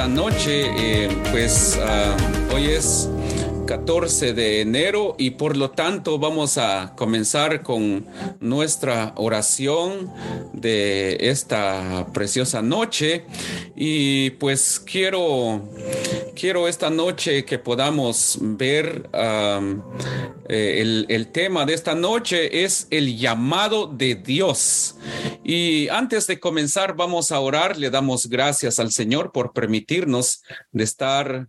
Esta noche, eh, pues uh, hoy es 14 de enero y por lo tanto vamos a comenzar con nuestra oración de esta preciosa noche. Y pues quiero quiero esta noche que podamos ver eh, el, el tema de esta noche es el llamado de Dios. Y antes de comenzar vamos a orar. Le damos gracias al Señor por permitirnos de estar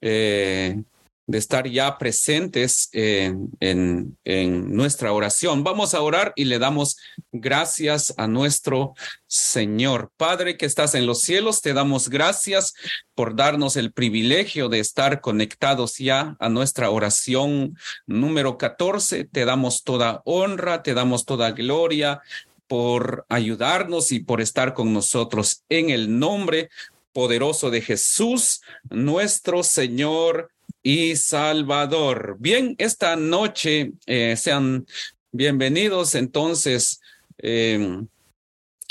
eh, de estar ya presentes en, en, en, nuestra oración. Vamos a orar y le damos gracias a nuestro Señor. Padre que estás en los cielos, te damos gracias por darnos el privilegio de estar conectados ya a nuestra oración número 14. Te damos toda honra, te damos toda gloria por ayudarnos y por estar con nosotros en el nombre poderoso de Jesús, nuestro Señor y Salvador. Bien, esta noche eh, sean bienvenidos. Entonces, eh,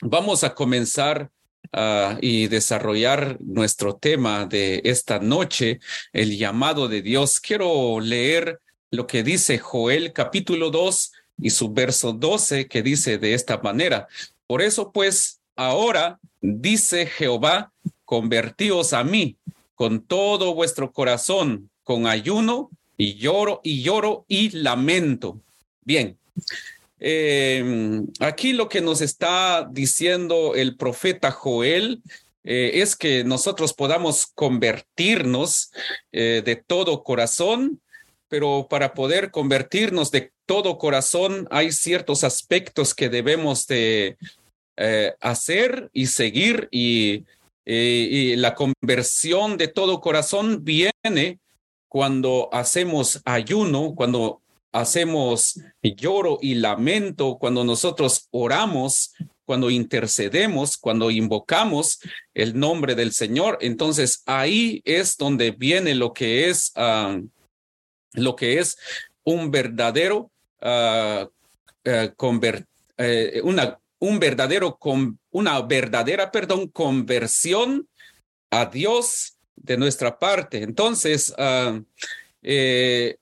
vamos a comenzar uh, y desarrollar nuestro tema de esta noche, el llamado de Dios. Quiero leer lo que dice Joel capítulo 2 y su verso 12, que dice de esta manera. Por eso, pues, ahora dice Jehová, convertíos a mí con todo vuestro corazón con ayuno y lloro y lloro y lamento. Bien, eh, aquí lo que nos está diciendo el profeta Joel eh, es que nosotros podamos convertirnos eh, de todo corazón, pero para poder convertirnos de todo corazón hay ciertos aspectos que debemos de eh, hacer y seguir y, y la conversión de todo corazón viene cuando hacemos ayuno, cuando hacemos lloro y lamento, cuando nosotros oramos, cuando intercedemos, cuando invocamos el nombre del Señor, entonces ahí es donde viene lo que es uh, lo que es un verdadero uh, una un verdadero con una verdadera perdón conversión a Dios de nuestra parte. Entonces, uh, eh,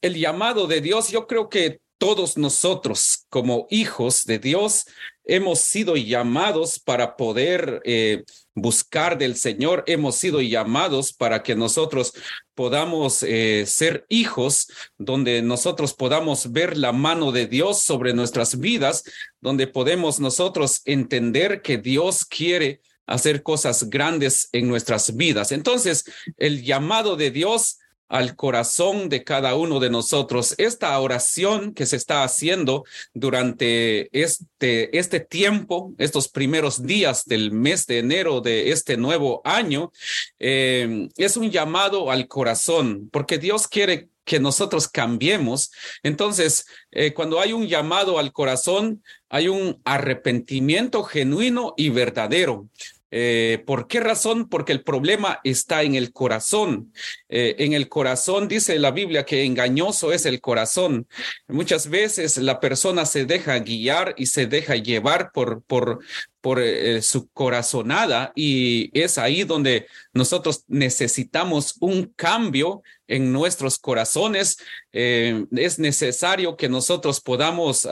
el llamado de Dios, yo creo que todos nosotros como hijos de Dios hemos sido llamados para poder eh, buscar del Señor, hemos sido llamados para que nosotros podamos eh, ser hijos, donde nosotros podamos ver la mano de Dios sobre nuestras vidas, donde podemos nosotros entender que Dios quiere hacer cosas grandes en nuestras vidas. Entonces, el llamado de Dios al corazón de cada uno de nosotros. Esta oración que se está haciendo durante este, este tiempo, estos primeros días del mes de enero de este nuevo año, eh, es un llamado al corazón, porque Dios quiere que nosotros cambiemos. Entonces, eh, cuando hay un llamado al corazón, hay un arrepentimiento genuino y verdadero. Eh, ¿Por qué razón? Porque el problema está en el corazón. Eh, en el corazón dice la Biblia que engañoso es el corazón. Muchas veces la persona se deja guiar y se deja llevar por, por, por eh, su corazonada y es ahí donde nosotros necesitamos un cambio en nuestros corazones. es necesario que nosotros podamos...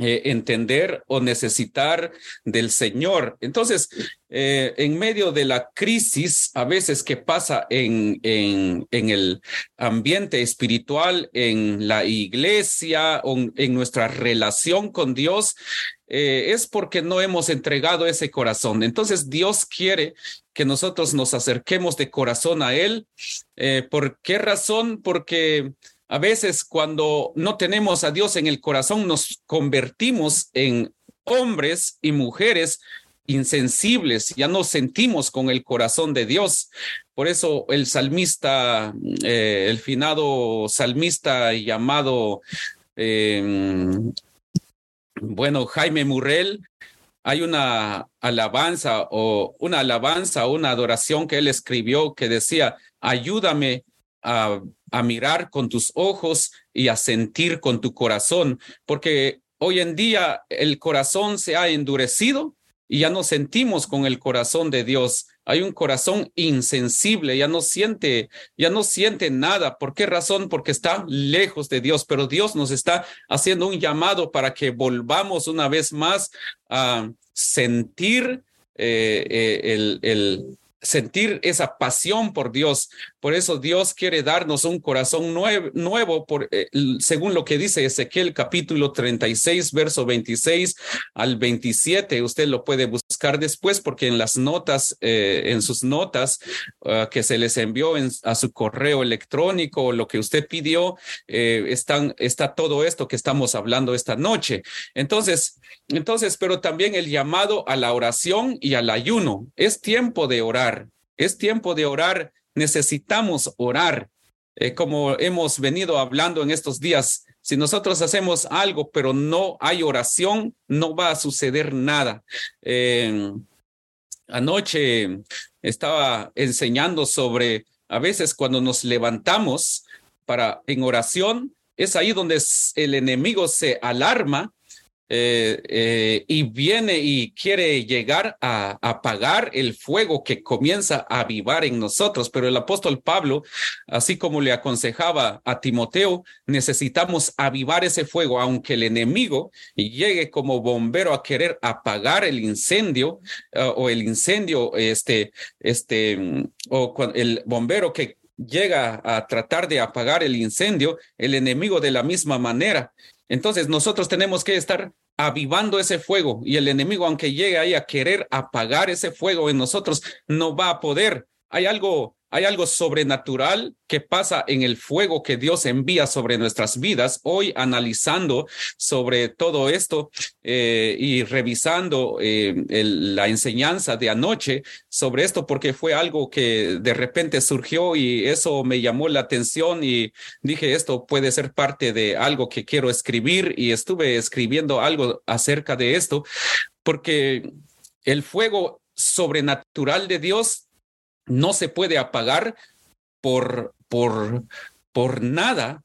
Eh, entender o necesitar del Señor. Entonces, eh, en medio de la crisis, a veces que pasa en, en, en el ambiente espiritual, en la iglesia en nuestra relación con Dios, eh, es porque no hemos entregado ese corazón. Entonces, Dios quiere que nosotros nos acerquemos de corazón a Él. ¿Por qué razón? Porque a veces cuando no tenemos a Dios en el corazón, nos convertimos en hombres y mujeres insensibles, ya no sentimos con el corazón de Dios. Por eso el salmista, eh, el finado salmista llamado, em, bueno, Jaime Murrell, hay una alabanza o una alabanza, una adoración que él escribió que decía, ayúdame a, mirar con tus ojos y a sentir con tu corazón, porque hoy en día el corazón se ha endurecido y ya no sentimos con el corazón de Dios. Hay un corazón insensible, ya no siente, ya no siente nada. ¿Por qué razón? Porque está lejos de Dios, pero Dios nos está haciendo un llamado para que volvamos una vez más a sentir eh, eh, el, el sentir esa pasión por Dios. Por eso Dios quiere darnos un corazón nuevo, por, eh, según lo que dice Ezequiel capítulo 36, verso 26 al 27. Usted lo puede buscar después porque en las notas, eh, en sus notas ah, que se les envió a su correo electrónico, lo que usted pidió, eh, están, está todo esto que estamos hablando esta noche. Entonces, entonces, pero también el llamado a la oración y al ayuno. Es tiempo de orar. Es tiempo de orar necesitamos orar. Eh, como hemos venido hablando en estos días, si nosotros hacemos algo pero no hay oración, no va a suceder nada. Eh, anoche estaba enseñando sobre a veces cuando nos levantamos para en oración, es ahí donde el enemigo se alarma eh, eh, y viene y quiere llegar a, apagar el fuego que comienza a avivar en nosotros. Pero el apóstol Pablo, así como le aconsejaba a Timoteo, necesitamos avivar ese fuego, aunque el enemigo llegue como bombero a querer apagar el incendio uh, o el incendio, este, este, o el bombero que llega a tratar de apagar el incendio, el enemigo de la misma manera entonces nosotros tenemos que estar avivando ese fuego y el enemigo, aunque llegue ahí a querer apagar ese fuego en nosotros, no va a poder. Hay algo hay algo sobrenatural que pasa en el fuego que Dios envía sobre nuestras vidas. Hoy analizando sobre todo esto eh, y revisando eh, la enseñanza de anoche sobre esto, porque fue algo que de repente surgió y eso me llamó la atención y dije, esto puede ser parte de algo que quiero escribir y estuve escribiendo algo acerca de esto, porque el fuego sobrenatural de Dios no se puede apagar por, por, por nada.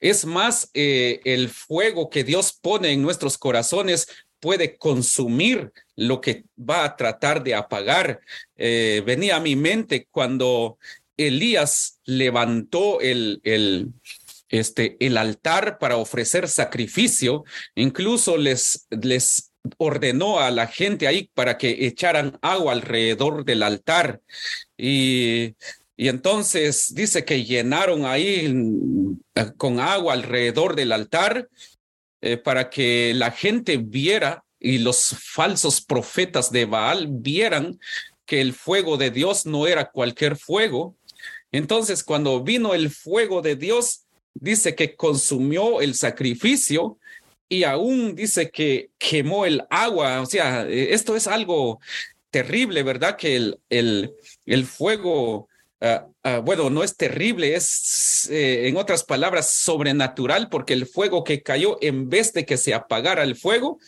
Es más, eh, el fuego que Dios pone en nuestros corazones puede consumir lo que va a tratar de apagar. Eh, venía a mi mente cuando Elías levantó el, el, este, el altar para ofrecer sacrificio, incluso les, les ordenó a la gente ahí para que echaran agua alrededor del altar. Y, entonces dice que llenaron ahí eh, con agua alrededor del altar eh, para que la gente viera y los falsos profetas de Baal vieran que el fuego de Dios no era cualquier fuego. Entonces, cuando vino el fuego de Dios, dice que consumió el sacrificio y aún dice que quemó el agua. O sea, eh, esto es algo terrible, ¿verdad? Que el, el, el fuego, ah, ah, bueno, no es terrible, es, eh, en otras palabras, sobrenatural, porque el fuego que cayó, en vez de que se apagara el fuego,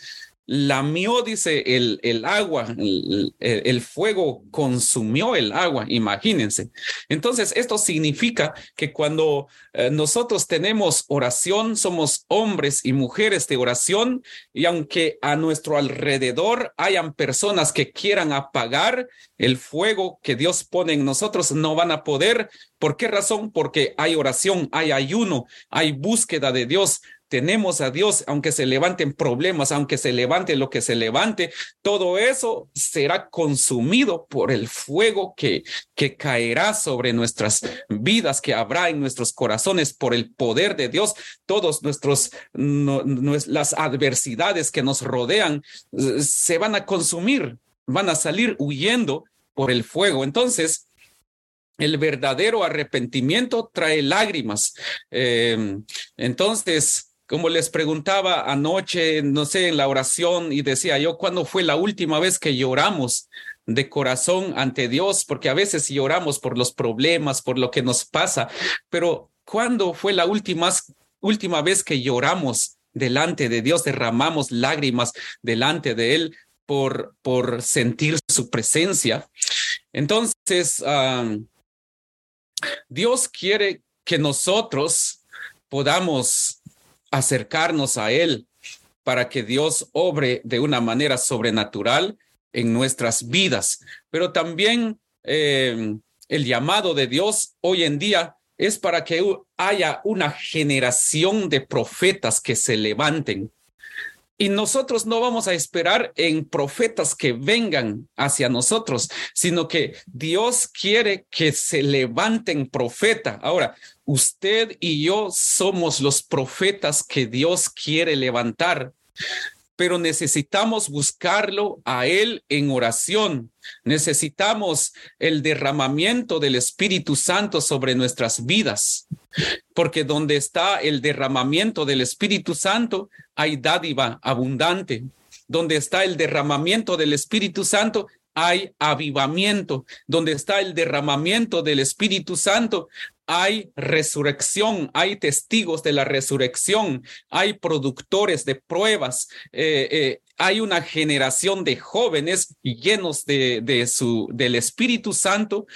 lamió, dice, el, el agua, el, el, fuego consumió el agua, imagínense. Entonces, esto significa que cuando eh, nosotros tenemos oración, somos hombres y mujeres de oración, y aunque a nuestro alrededor hayan personas que quieran apagar el fuego que Dios pone en nosotros, no van a poder. ¿Por qué razón? Porque hay oración, hay ayuno, hay búsqueda de Dios, tenemos a Dios, aunque se levanten problemas, aunque se levante lo que se levante, todo eso será consumido por el fuego que, que caerá sobre nuestras vidas, que habrá en nuestros corazones por el poder de Dios. Todos nuestros, las adversidades que nos rodean eh, se van a consumir, van a salir huyendo por el fuego. Entonces, el verdadero arrepentimiento trae lágrimas. Eh, entonces, como les preguntaba anoche, no sé, en la oración y decía yo, ¿cuándo fue la última vez que lloramos de corazón ante Dios? Porque a veces lloramos por los problemas, por lo que nos pasa, pero ¿cuándo fue la última, última vez que lloramos delante de Dios, derramamos lágrimas delante de Él por, por sentir su presencia? Entonces, Dios quiere que nosotros podamos acercarnos a Él para que Dios obre de una manera sobrenatural en nuestras vidas. Pero también eh, el llamado de Dios hoy en día es para que haya una generación de profetas que se levanten. Y nosotros no vamos a esperar en profetas que vengan hacia nosotros, sino que Dios quiere que se levanten profetas. Ahora, usted y yo somos los profetas que Dios quiere levantar, pero necesitamos buscarlo a Él en oración. Necesitamos el derramamiento del Espíritu Santo sobre nuestras vidas, porque donde está el derramamiento del Espíritu Santo, hay dádiva abundante. Donde está el derramamiento del Espíritu Santo, hay avivamiento. Donde está el derramamiento del Espíritu Santo, hay resurrección, hay testigos de la resurrección, hay productores de pruebas, eh, eh, hay una generación de jóvenes llenos de, de su, del Espíritu Santo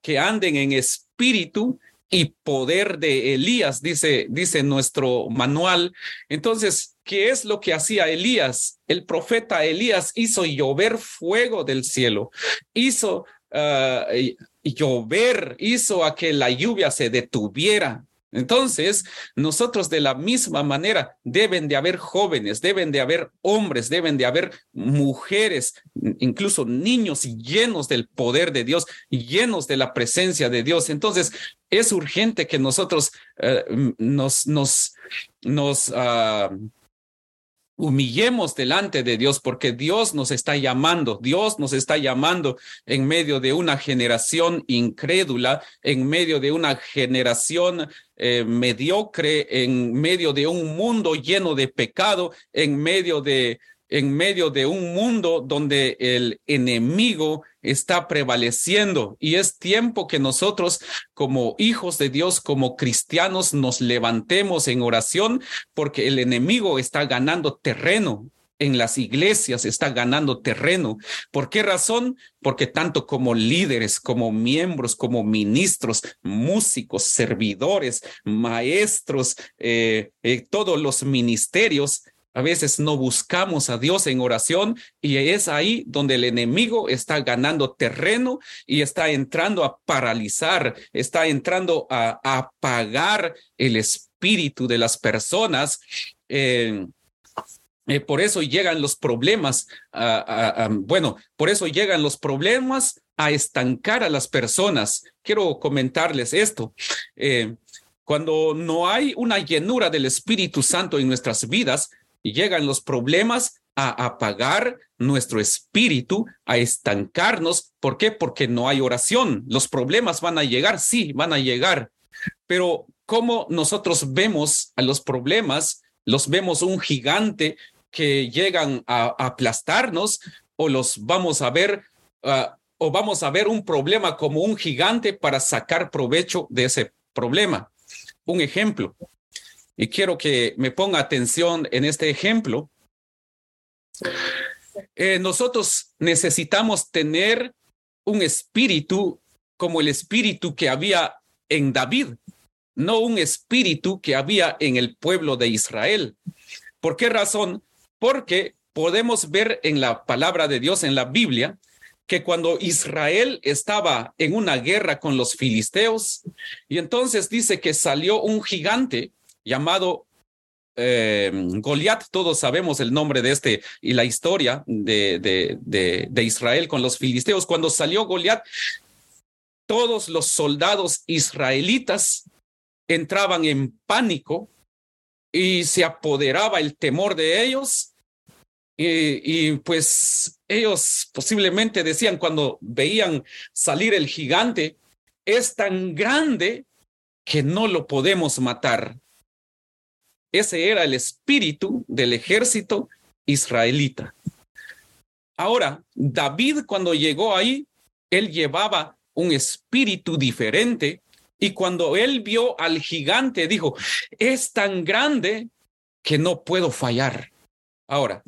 que anden en espíritu y poder de Elías, dice, dice nuestro manual. Entonces, ¿qué es lo que hacía Elías? El profeta Elías hizo llover fuego del cielo, hizo uh, llover hizo a que la lluvia se detuviera. Entonces, nosotros de la misma manera deben de haber jóvenes, deben de haber hombres, deben de haber mujeres, incluso niños llenos del poder de Dios, llenos de la presencia de Dios. Entonces, es urgente que nosotros eh, nos, nos, nos, uh, humillemos delante de Dios porque Dios nos está llamando, Dios nos está llamando en medio de una generación incrédula, en medio de una generación eh, mediocre, en medio de un mundo lleno de pecado, en medio de en medio de un mundo donde el enemigo está prevaleciendo y es tiempo que nosotros como hijos de Dios, como cristianos, nos levantemos en oración porque el enemigo está ganando terreno en las iglesias está ganando terreno. ¿Por qué razón? Porque tanto como líderes, como miembros, como ministros, músicos, servidores, maestros, eh, eh, todos los ministerios a veces no buscamos a Dios en oración y es ahí donde el enemigo está ganando terreno y está entrando a paralizar, está entrando a, apagar el espíritu de las personas. Eh, eh, por eso llegan los problemas, bueno, por eso llegan los problemas a estancar a las personas. Quiero comentarles esto. Eh, cuando no hay una llenura del Espíritu Santo en nuestras vidas, y llegan los problemas a apagar nuestro espíritu, a estancarnos. ¿Por qué? Porque no hay oración. Los problemas van a llegar, sí, van a llegar. Pero ¿cómo nosotros vemos a los problemas? ¿Los vemos un gigante que llegan a, aplastarnos o los vamos a ver ah, o vamos a ver un problema como un gigante para sacar provecho de ese problema? Un ejemplo, y quiero que me ponga atención en este ejemplo. eh, nosotros necesitamos tener un espíritu como el espíritu que había en David, no un espíritu que había en el pueblo de Israel. ¿Por qué razón? Porque podemos ver en la palabra de Dios, en la Biblia, que cuando Israel estaba en una guerra con los filisteos, y entonces dice que salió un gigante llamado eh, Goliat, todos sabemos el nombre de este y la historia de, de, de, Israel con los filisteos. Cuando salió Goliat, todos los soldados israelitas entraban en pánico y se apoderaba el temor de ellos. Y, pues ellos posiblemente decían cuando veían salir el gigante, es tan grande que no lo podemos matar. Ese era el espíritu del ejército israelita. Ahora, David cuando llegó ahí, él llevaba un espíritu diferente y cuando él vio al gigante dijo, es tan grande que no puedo fallar. Ahora,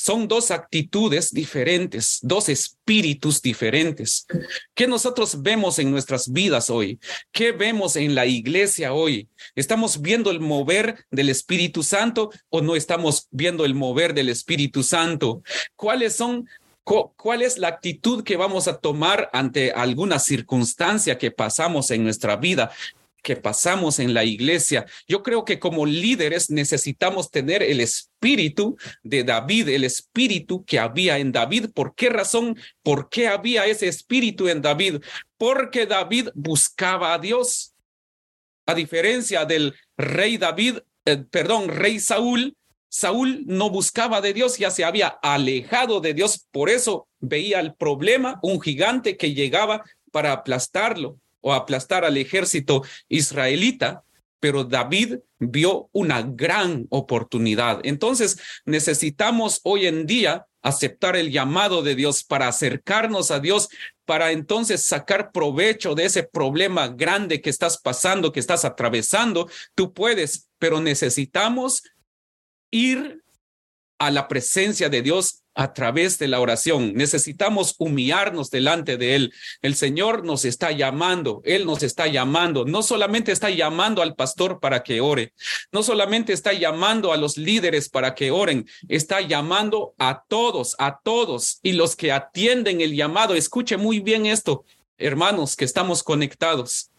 son dos actitudes diferentes, dos espíritus diferentes. ¿Qué nosotros vemos en nuestras vidas hoy? ¿Qué vemos en la iglesia hoy? ¿Estamos viendo el mover del Espíritu Santo o no estamos viendo el mover del Espíritu Santo? ¿Cuáles son ¿Cuál es la actitud que vamos a tomar ante alguna circunstancia que pasamos en nuestra vida? Que pasamos en la iglesia. Yo creo que como líderes necesitamos tener el espíritu de David, el espíritu que había en David. ¿Por qué razón? ¿Por qué había ese espíritu en David? Porque David buscaba a Dios. A diferencia del rey David, eh, perdón, rey Saúl, Saúl no buscaba de Dios, ya se había alejado de Dios, por eso veía el problema, un gigante que llegaba para aplastarlo o aplastar al ejército israelita, pero David vio una gran oportunidad. Entonces necesitamos hoy en día aceptar el llamado de Dios para acercarnos a Dios, para entonces sacar provecho de ese problema grande que estás pasando, que estás atravesando. Tú puedes, pero necesitamos ir a la presencia de Dios a través de la oración. Necesitamos humillarnos delante de Él. El Señor nos está llamando, Él nos está llamando. No solamente está llamando al pastor para que ore, no solamente está llamando a los líderes para que oren, está llamando a todos, a todos. Y los que atienden el llamado, escuche muy bien esto, hermanos, que estamos conectados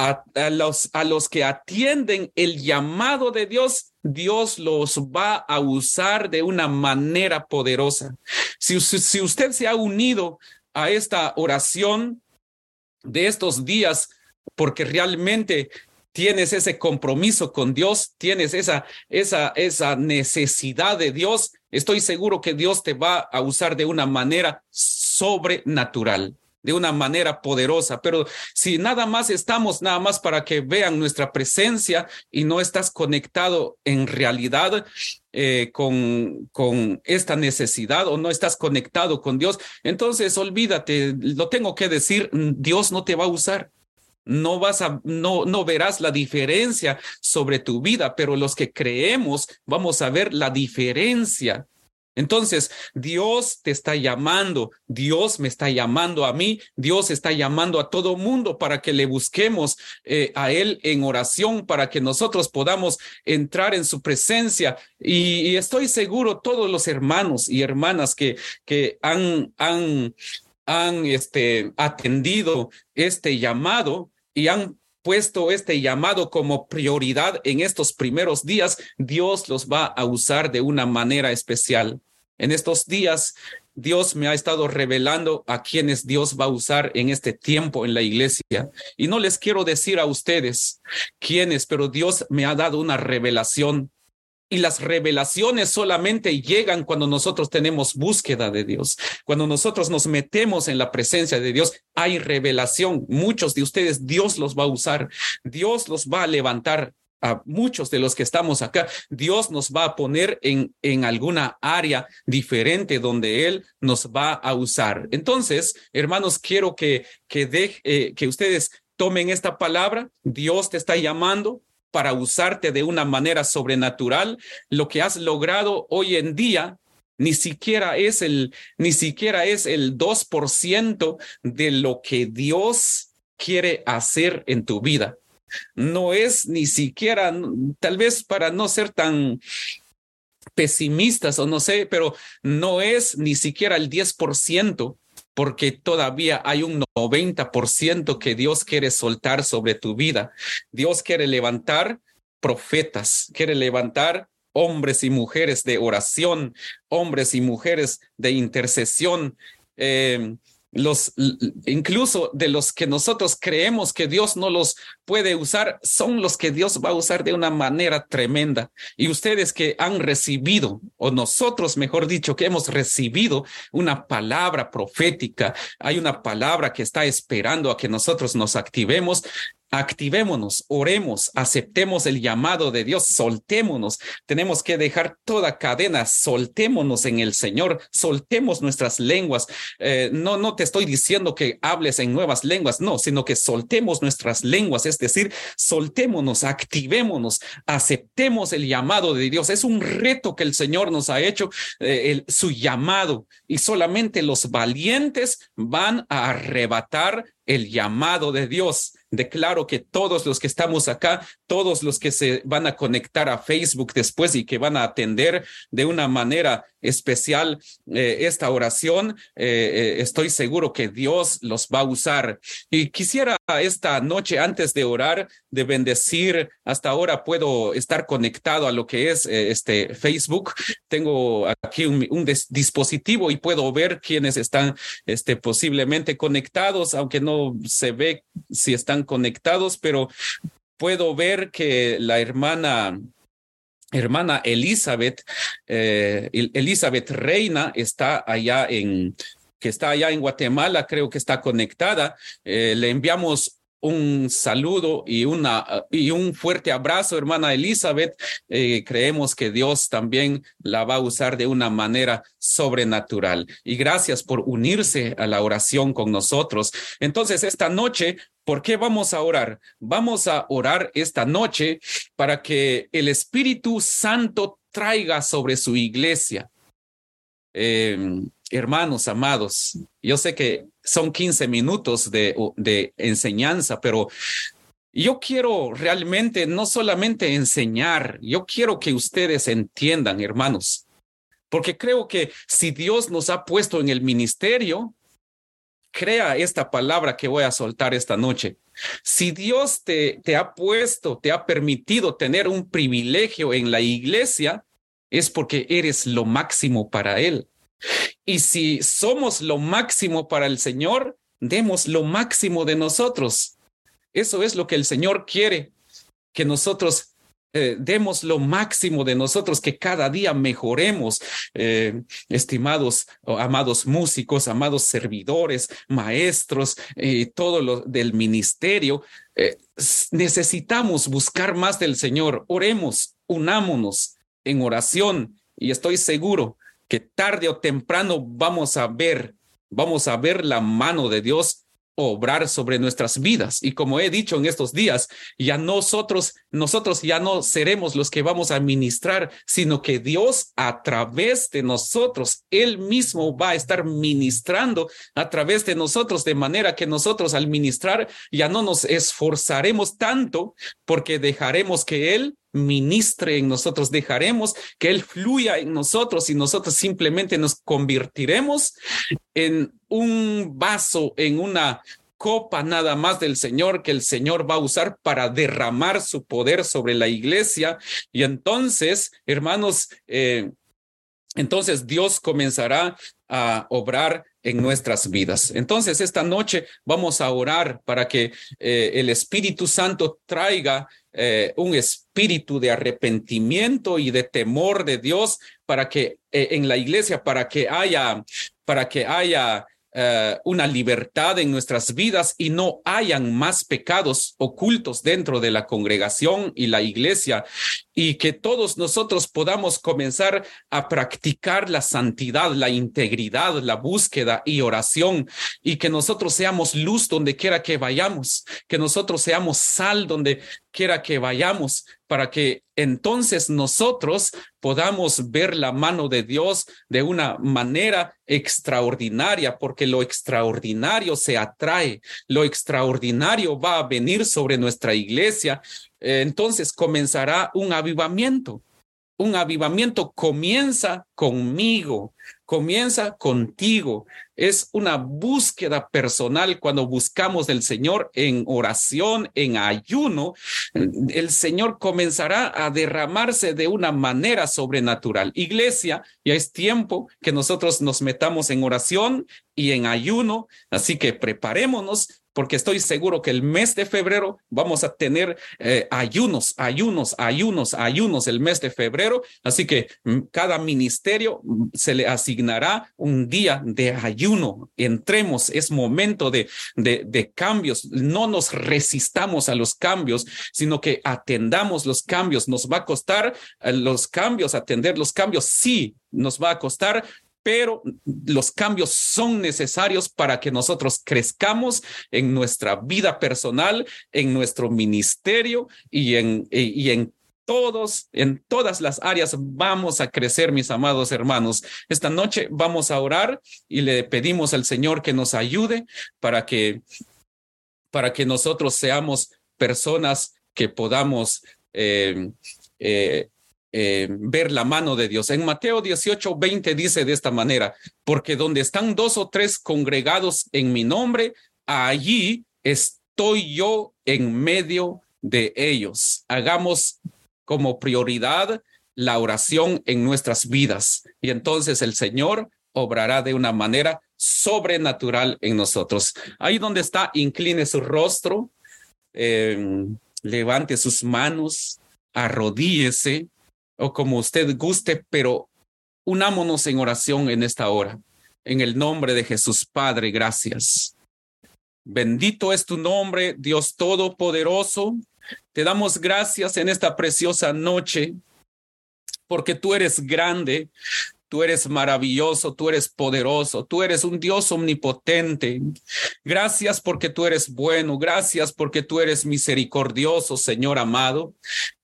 a, los, a los que atienden el llamado de Dios, Dios los va a usar de una manera poderosa. Si, si usted se ha unido a esta oración de estos días, porque realmente tienes ese compromiso con Dios, tienes esa, esa, esa necesidad de Dios, estoy seguro que Dios te va a usar de una manera sobrenatural de una manera poderosa. Pero si nada más estamos, nada más para que vean nuestra presencia y no estás conectado en realidad eh, con, con esta necesidad o no estás conectado con Dios, entonces olvídate, lo tengo que decir, Dios no te va a usar. No vas a, no, no verás la diferencia sobre tu vida, pero los que creemos vamos a ver la diferencia entonces, Dios te está llamando, Dios me está llamando a mí, Dios está llamando a todo mundo para que le busquemos eh, a Él en oración, para que nosotros podamos entrar en su presencia. Y, estoy seguro, todos los hermanos y hermanas que, que han, han, han este, atendido este llamado y han puesto este llamado como prioridad en estos primeros días, Dios los va a usar de una manera especial. En estos días, Dios me ha estado revelando a quienes Dios va a usar en este tiempo en la iglesia. Y no les quiero decir a ustedes quiénes, pero Dios me ha dado una revelación y las revelaciones solamente llegan cuando nosotros tenemos búsqueda de Dios. Cuando nosotros nos metemos en la presencia de Dios, hay revelación. Muchos de ustedes Dios los va a usar. Dios los va a levantar a muchos de los que estamos acá. Dios nos va a poner en, en alguna área diferente donde Él nos va a usar. Entonces, hermanos, quiero que, que, de, eh, que ustedes tomen esta palabra. Dios te está llamando. Para usarte de una manera sobrenatural, lo que has logrado hoy en día ni siquiera es el, ni siquiera es el 2% de lo que Dios quiere hacer en tu vida. No es ni siquiera, tal vez para no ser tan pesimistas o no sé, pero no es ni siquiera el 10% porque todavía hay un 90% que Dios quiere soltar sobre tu vida. Dios quiere levantar profetas, quiere levantar hombres y mujeres de oración, hombres y mujeres de intercesión. Eh, los incluso de los que nosotros creemos que Dios no los puede usar, son los que Dios va a usar de una manera tremenda. Y ustedes que han recibido, o nosotros, mejor dicho, que hemos recibido una palabra profética, hay una palabra que está esperando a que nosotros nos activemos, activémonos, oremos, aceptemos el llamado de Dios, soltémonos. Tenemos que dejar toda cadena, soltémonos en el Señor, soltemos nuestras lenguas. Eh, no, no te estoy diciendo que hables en nuevas lenguas, no, sino que soltemos nuestras lenguas, es decir, soltémonos, activémonos, aceptemos el llamado de Dios. Es un reto que el Señor nos ha hecho, eh, su llamado, y solamente los valientes van a arrebatar el llamado de Dios. Declaro que todos los que estamos acá, todos los que se van a conectar a Facebook después y que van a atender de una manera especial eh, esta oración, eh, eh, estoy seguro que Dios los va a usar. Y quisiera esta noche, antes de orar, de bendecir, hasta ahora puedo estar conectado a lo que es este Facebook. Tengo aquí un, dispositivo y puedo ver quiénes están este, posiblemente conectados, aunque no se ve si están conectados, pero puedo ver que la hermana hermana Elizabeth, eh, Elizabeth Reina está allá en que está allá en Guatemala, creo que está conectada. Eh, le enviamos un saludo y, una, y un fuerte abrazo, hermana Elizabeth. Eh, creemos que Dios también la va a usar de una manera sobrenatural. Y gracias por unirse a la oración con nosotros. Entonces, esta noche, ¿por qué vamos a orar? Vamos a orar esta noche para que el Espíritu Santo traiga sobre su iglesia. Eh, hermanos amados, yo sé que son 15 minutos de, enseñanza, pero yo quiero realmente no solamente enseñar, yo quiero que ustedes entiendan, hermanos, porque creo que si Dios nos ha puesto en el ministerio, crea esta palabra que voy a soltar esta noche. Si Dios te, te ha puesto, te ha permitido tener un privilegio en la iglesia, es porque eres lo máximo para Él. Y si somos lo máximo para el Señor, demos lo máximo de nosotros. Eso es lo que el Señor quiere, que nosotros eh, demos lo máximo de nosotros, que cada día mejoremos, eh, estimados, amados músicos, amados servidores, maestros, eh, todo lo del ministerio. necesitamos buscar más del Señor. Oremos, unámonos en oración y estoy seguro que tarde o temprano vamos a ver, vamos a ver la mano de Dios obrar sobre nuestras vidas. Y como he dicho en estos días, ya nosotros, nosotros ya no seremos los que vamos a ministrar, sino que Dios a través de nosotros, Él mismo va a estar ministrando a través de nosotros, de manera que nosotros al ministrar ya no nos esforzaremos tanto porque dejaremos que Él ministre en nosotros, dejaremos que Él fluya en nosotros y nosotros simplemente nos convertiremos en un vaso, en una copa nada más del Señor que el Señor va a usar para derramar su poder sobre la iglesia. Y entonces, hermanos, eh, entonces Dios comenzará a obrar en nuestras vidas. Entonces, esta noche vamos a orar para que eh, el Espíritu Santo traiga eh, un espíritu de arrepentimiento y de temor de Dios para que en la iglesia, para que haya, para que haya eh, una libertad en nuestras vidas y no hayan más pecados ocultos dentro de la congregación y la iglesia y que todos nosotros podamos comenzar a practicar la santidad, la integridad, la búsqueda y oración y que nosotros seamos luz donde quiera que vayamos, que nosotros seamos sal donde quiera que vayamos para que entonces nosotros podamos ver la mano de Dios de una manera extraordinaria, porque lo extraordinario se atrae, lo extraordinario va a venir sobre nuestra iglesia, entonces comenzará un avivamiento. Un avivamiento comienza conmigo, comienza contigo. Es una búsqueda personal cuando buscamos del Señor en oración, en ayuno. El Señor comenzará a derramarse de una manera sobrenatural. Iglesia, ya es tiempo que nosotros nos metamos en oración y en ayuno. Así que preparémonos porque estoy seguro que el mes de febrero vamos a tener eh, ayunos, ayunos, ayunos, ayunos el mes de febrero. Así que mm, cada ministerio mm, se le asignará un día de ayuno. Entremos, es momento de, de, de cambios. No nos resistamos a los cambios, sino que atendamos los cambios. Nos va a costar eh, los cambios, atender los cambios. Sí, nos va a costar, pero los cambios son necesarios para que nosotros crezcamos en nuestra vida personal, en nuestro ministerio y en, y en todos, en todas las áreas vamos a crecer, mis amados hermanos. Esta noche vamos a orar y le pedimos al Señor que nos ayude para que, para que nosotros seamos personas que podamos eh, eh, eh, ver la mano de Dios. En Mateo 18, 20 dice de esta manera, porque donde están dos o tres congregados en mi nombre, allí estoy yo en medio de ellos. Hagamos como prioridad la oración en nuestras vidas y entonces el Señor obrará de una manera sobrenatural en nosotros. Ahí donde está, incline su rostro, eh, levante sus manos, arrodíese o como usted guste, pero unámonos en oración en esta hora. En el nombre de Jesús, Padre, gracias. Bendito es tu nombre, Dios Todopoderoso. Te damos gracias en esta preciosa noche, porque tú eres grande, Tú eres maravilloso, tú eres poderoso, tú eres un Dios omnipotente. Gracias porque tú eres bueno, gracias porque tú eres misericordioso, Señor amado.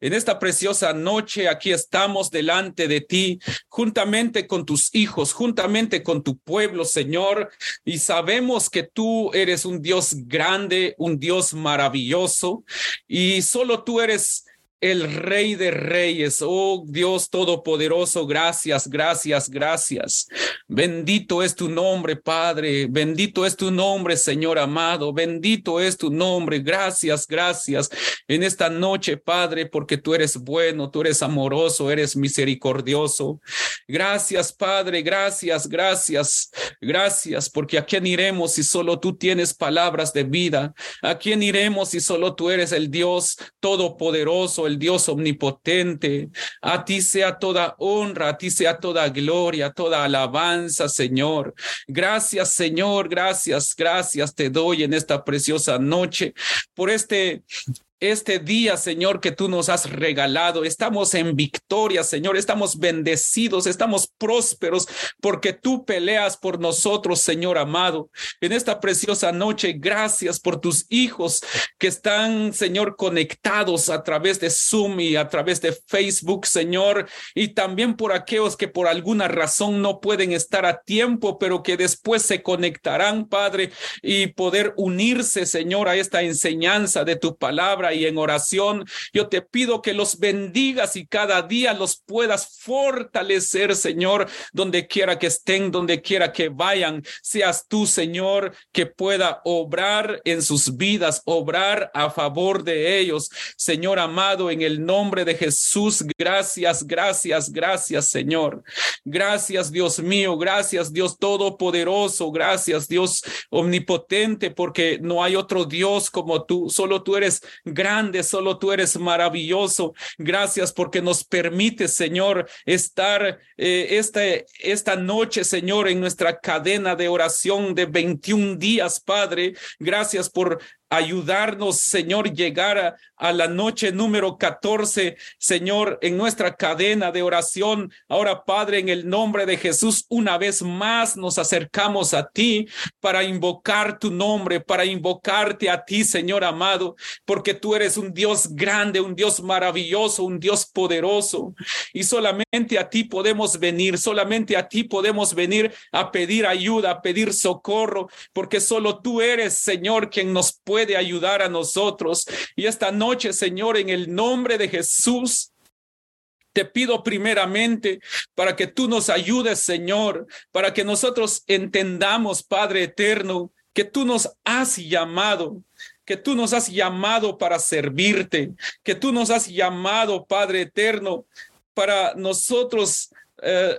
En esta preciosa noche aquí estamos delante de ti, juntamente con tus hijos, juntamente con tu pueblo, Señor, y sabemos que tú eres un Dios grande, un Dios maravilloso, y solo tú eres el Rey de Reyes. Oh Dios Todopoderoso, gracias, gracias, gracias. Bendito es tu nombre, Padre. Bendito es tu nombre, Señor amado. Bendito es tu nombre. Gracias, gracias. En esta noche, Padre, porque tú eres bueno, tú eres amoroso, eres misericordioso. Gracias, Padre. Gracias, gracias, gracias, porque a quién iremos si solo tú tienes palabras de vida. A quién iremos si solo tú eres el Dios Todopoderoso el Dios omnipotente. A ti sea toda honra, a ti sea toda gloria, toda alabanza, Señor. Gracias, Señor, gracias, gracias te doy en esta preciosa noche por este este día, Señor, que tú nos has regalado. Estamos en victoria, Señor. Estamos bendecidos, estamos prósperos porque tú peleas por nosotros, Señor amado. En esta preciosa noche, gracias por tus hijos que están, Señor, conectados a través de Zoom y a través de Facebook, Señor. Y también por aquellos que por alguna razón no pueden estar a tiempo, pero que después se conectarán, Padre, y poder unirse, Señor, a esta enseñanza de tu palabra y en oración. Yo te pido que los bendigas y cada día los puedas fortalecer, Señor, donde quiera que estén, donde quiera que vayan. Seas tú, Señor, que pueda obrar en sus vidas, obrar a favor de ellos. Señor amado, en el nombre de Jesús, gracias, gracias, gracias, Señor. Gracias, Dios mío, gracias, Dios Todopoderoso, gracias, Dios Omnipotente, porque no hay otro Dios como tú, solo tú eres grande, solo tú eres maravilloso. Gracias porque nos permite, Señor, estar eh, esta, esta noche, Señor, en nuestra cadena de oración de 21 días, Padre. Gracias por ayudarnos, Señor, llegar a, la noche número 14, Señor, en nuestra cadena de oración. Ahora, Padre, en el nombre de Jesús, una vez más nos acercamos a ti para invocar tu nombre, para invocarte a ti, Señor amado, porque tú eres un Dios grande, un Dios maravilloso, un Dios poderoso. Y solamente a ti podemos venir, solamente a ti podemos venir a pedir ayuda, a pedir socorro, porque solo tú eres, Señor, quien nos puede ayudar a nosotros. Y esta noche, Señor, en el nombre de Jesús, te pido primeramente para que tú nos ayudes, Señor, para que nosotros entendamos, Padre eterno, que tú nos has llamado, que tú nos has llamado para servirte, que tú nos has llamado, Padre eterno, para nosotros eh,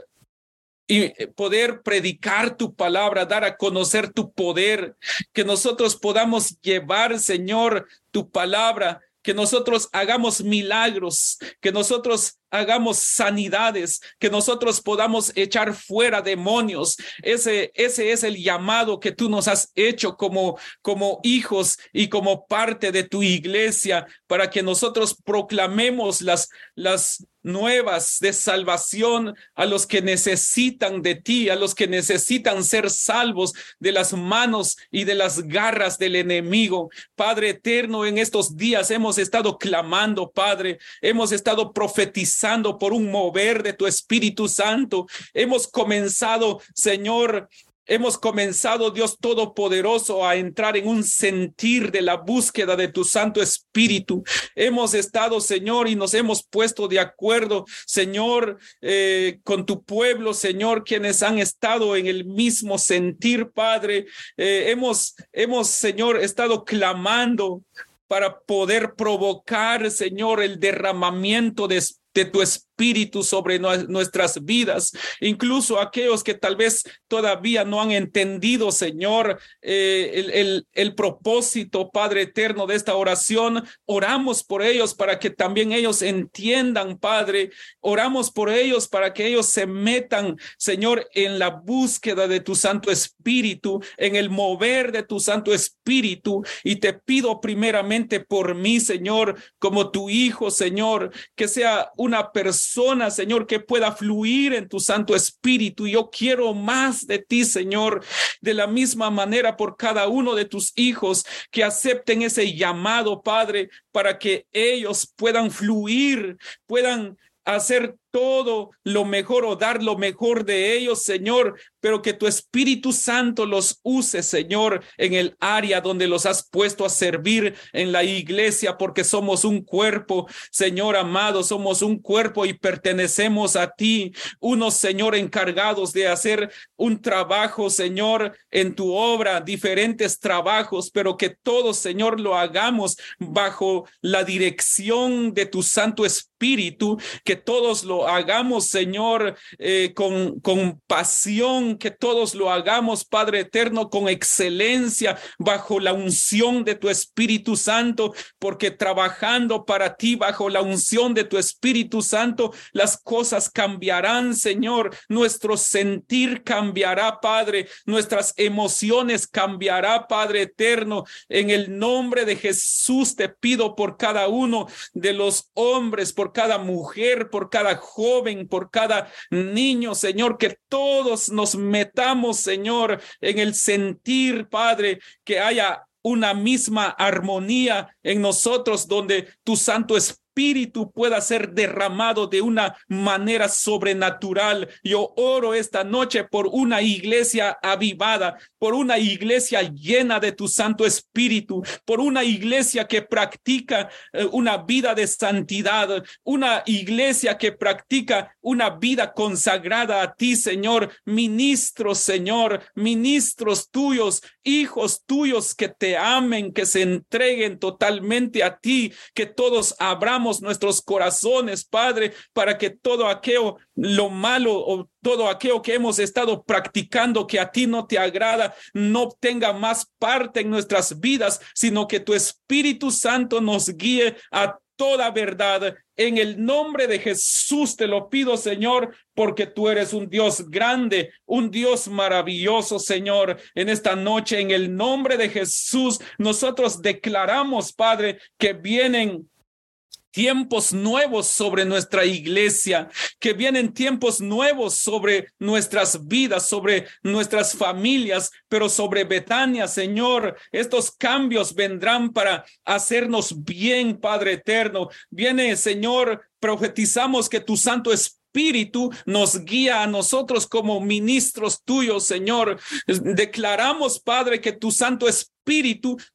y poder predicar tu palabra, dar a conocer tu poder, que nosotros podamos llevar, Señor, tu palabra, que nosotros hagamos milagros, que nosotros hagamos sanidades, que nosotros podamos echar fuera demonios. Ese, ese es el llamado que tú nos has hecho como, como hijos y como parte de tu iglesia para que nosotros proclamemos las, las nuevas de salvación a los que necesitan de ti, a los que necesitan ser salvos de las manos y de las garras del enemigo. Padre eterno, en estos días hemos estado clamando, Padre, hemos estado profetizando por un mover de tu Espíritu Santo. Hemos comenzado, Señor, Hemos comenzado, Dios Todopoderoso, a entrar en un sentir de la búsqueda de tu Santo Espíritu. Hemos estado, Señor, y nos hemos puesto de acuerdo, Señor, eh, con tu pueblo, Señor, quienes han estado en el mismo sentir, Padre. Eh, hemos, hemos, Señor, estado clamando para poder provocar, Señor, el derramamiento de de tu espíritu sobre nuestras vidas, incluso aquellos que tal vez todavía no han entendido, Señor, eh, el, el, propósito, Padre eterno, de esta oración. Oramos por ellos para que también ellos entiendan, Padre. Oramos por ellos para que ellos se metan, Señor, en la búsqueda de tu Santo Espíritu, en el mover de tu Santo Espíritu. Y te pido primeramente por mí, Señor, como tu Hijo, Señor, que sea un una persona, Señor, que pueda fluir en tu Santo Espíritu. Yo quiero más de ti, Señor, de la misma manera por cada uno de tus hijos que acepten ese llamado, Padre, para que ellos puedan fluir, puedan hacer todo lo mejor o dar lo mejor de ellos, Señor, pero que tu Espíritu Santo los use, Señor, en el área donde los has puesto a servir en la iglesia, porque somos un cuerpo, Señor amado, somos un cuerpo y pertenecemos a ti, unos, Señor, encargados de hacer un trabajo, Señor, en tu obra, diferentes trabajos, pero que todos, Señor, lo hagamos bajo la dirección de tu Santo Espíritu, que todos lo hagamos, Señor, eh, con, con pasión, que todos lo hagamos, Padre eterno, con excelencia, bajo la unción de tu Espíritu Santo, porque trabajando para ti, bajo la unción de tu Espíritu Santo, las cosas cambiarán, Señor, nuestro sentir cambiará, Padre, nuestras emociones cambiará, Padre eterno, en el nombre de Jesús te pido por cada uno de los hombres, por cada mujer, por cada joven, por cada niño, Señor, que todos nos metamos, Señor, en el sentir, Padre, que haya una misma armonía en nosotros donde tu Santo Espíritu espíritu pueda ser derramado de una manera sobrenatural. Yo oro esta noche por una iglesia avivada, por una iglesia llena de tu Santo Espíritu, por una iglesia que practica eh, una vida de santidad, una iglesia que practica una vida consagrada a ti, Señor, ministros, Señor, ministros tuyos, hijos tuyos que te amen, que se entreguen totalmente a ti, que todos abramos nuestros corazones, Padre, para que todo aquello, lo malo o todo aquello que hemos estado practicando que a ti no te agrada, no tenga más parte en nuestras vidas, sino que tu Espíritu Santo nos guíe a toda verdad. En el nombre de Jesús te lo pido, Señor, porque tú eres un Dios grande, un Dios maravilloso, Señor. En esta noche, en el nombre de Jesús, nosotros declaramos, Padre, que vienen tiempos nuevos sobre nuestra iglesia, que vienen tiempos nuevos sobre nuestras vidas, sobre nuestras familias, pero sobre Betania, Señor. Estos cambios vendrán para hacernos bien, Padre eterno. Viene, Señor, profetizamos que tu Santo Espíritu nos guía a nosotros como ministros tuyos, Señor. Declaramos, Padre, que tu Santo Espíritu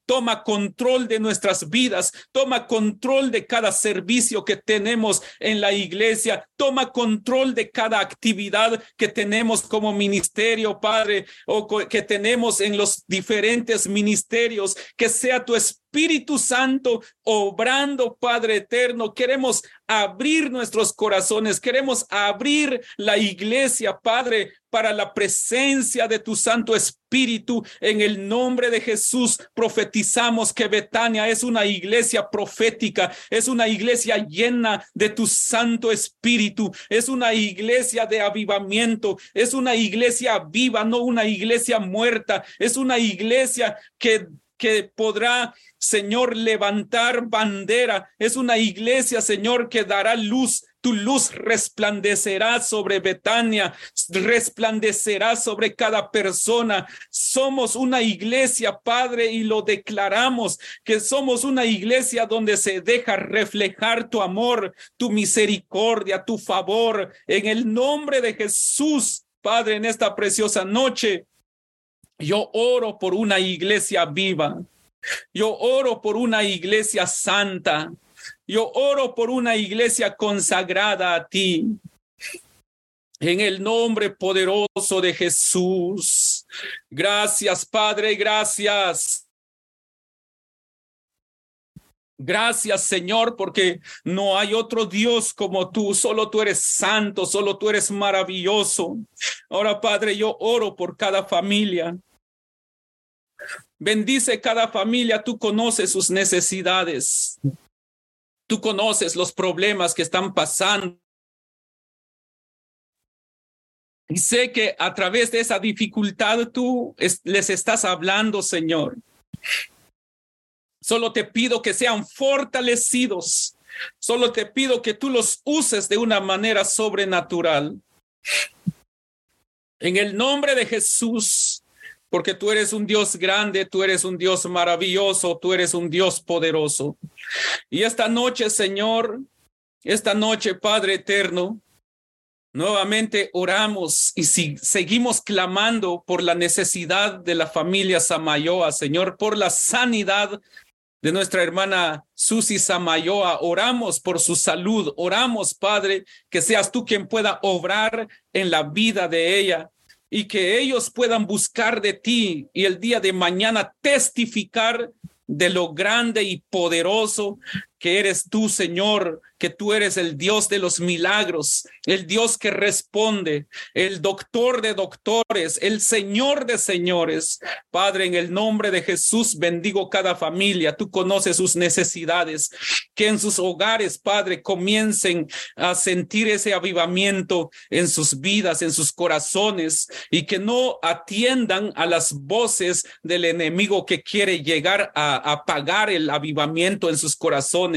toma control de nuestras vidas, toma control de cada servicio que tenemos en la iglesia, toma control de cada actividad que tenemos como ministerio, Padre, o que tenemos en los diferentes ministerios, que sea tu Espíritu Espíritu Santo obrando, Padre eterno. Queremos abrir nuestros corazones, queremos abrir la iglesia, Padre, para la presencia de tu Santo Espíritu. En el nombre de Jesús profetizamos que Betania es una iglesia profética, es una iglesia llena de tu Santo Espíritu, es una iglesia de avivamiento, es una iglesia viva, no una iglesia muerta, es una iglesia que que podrá, Señor, levantar bandera. Es una iglesia, Señor, que dará luz. Tu luz resplandecerá sobre Betania, resplandecerá sobre cada persona. Somos una iglesia, Padre, y lo declaramos, que somos una iglesia donde se deja reflejar tu amor, tu misericordia, tu favor. En el nombre de Jesús, Padre, en esta preciosa noche, yo oro por una iglesia viva. Yo oro por una iglesia santa. Yo oro por una iglesia consagrada a ti. En el nombre poderoso de Jesús. Gracias, Padre, gracias. Gracias, Señor, porque no hay otro Dios como tú. Solo tú eres santo, solo tú eres maravilloso. Ahora, Padre, yo oro por cada familia. Bendice cada familia, tú conoces sus necesidades. Tú conoces los problemas que están pasando. Y sé que a través de esa dificultad tú les estás hablando, Señor. Solo te pido que sean fortalecidos. Solo te pido que tú los uses de una manera sobrenatural. En el nombre de Jesús, porque tú eres un Dios grande, tú eres un Dios maravilloso, tú eres un Dios poderoso. Y esta noche, Señor, esta noche, Padre eterno, nuevamente oramos y si, seguimos clamando por la necesidad de la familia Samayoa, Señor, por la sanidad de nuestra hermana Susi Samayoa. Oramos por su salud. Oramos, Padre, que seas tú quien pueda obrar en la vida de ella y que ellos puedan buscar de ti y el día de mañana testificar de lo grande y poderoso que eres tú, Señor, que tú eres el Dios de los milagros, el Dios que responde, el doctor de doctores, el Señor de señores. Padre, en el nombre de Jesús bendigo cada familia, tú conoces sus necesidades, que en sus hogares, Padre, comiencen a sentir ese avivamiento en sus vidas, en sus corazones, y que no atiendan a las voces del enemigo que quiere llegar a apagar el avivamiento en sus corazones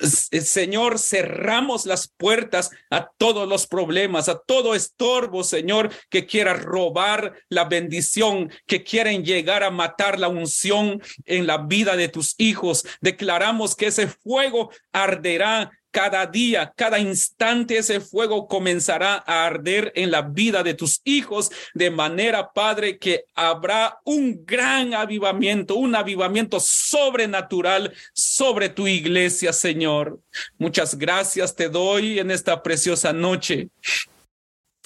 Señor, cerramos las puertas a todos los problemas, a todo estorbo, Señor, que quiera robar la bendición, que quieren llegar a matar la unción en la vida de tus hijos. Declaramos que ese fuego arderá cada día, cada instante ese fuego comenzará a arder en la vida de tus hijos, de manera, Padre, que habrá un gran avivamiento, un avivamiento sobrenatural sobre tu iglesia, Señor. Muchas gracias te doy en esta preciosa noche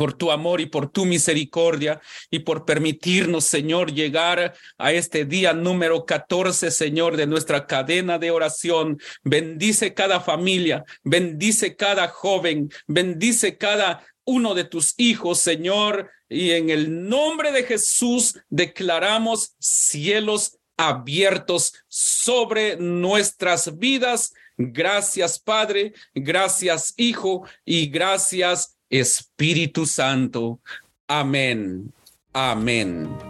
por tu amor y por tu misericordia y por permitirnos, Señor, llegar a este día número 14, Señor, de nuestra cadena de oración. Bendice cada familia, bendice cada joven, bendice cada uno de tus hijos, Señor, y en el nombre de Jesús declaramos cielos abiertos sobre nuestras vidas Gracias Padre, gracias Hijo y gracias Espíritu Santo. Amén. Amén.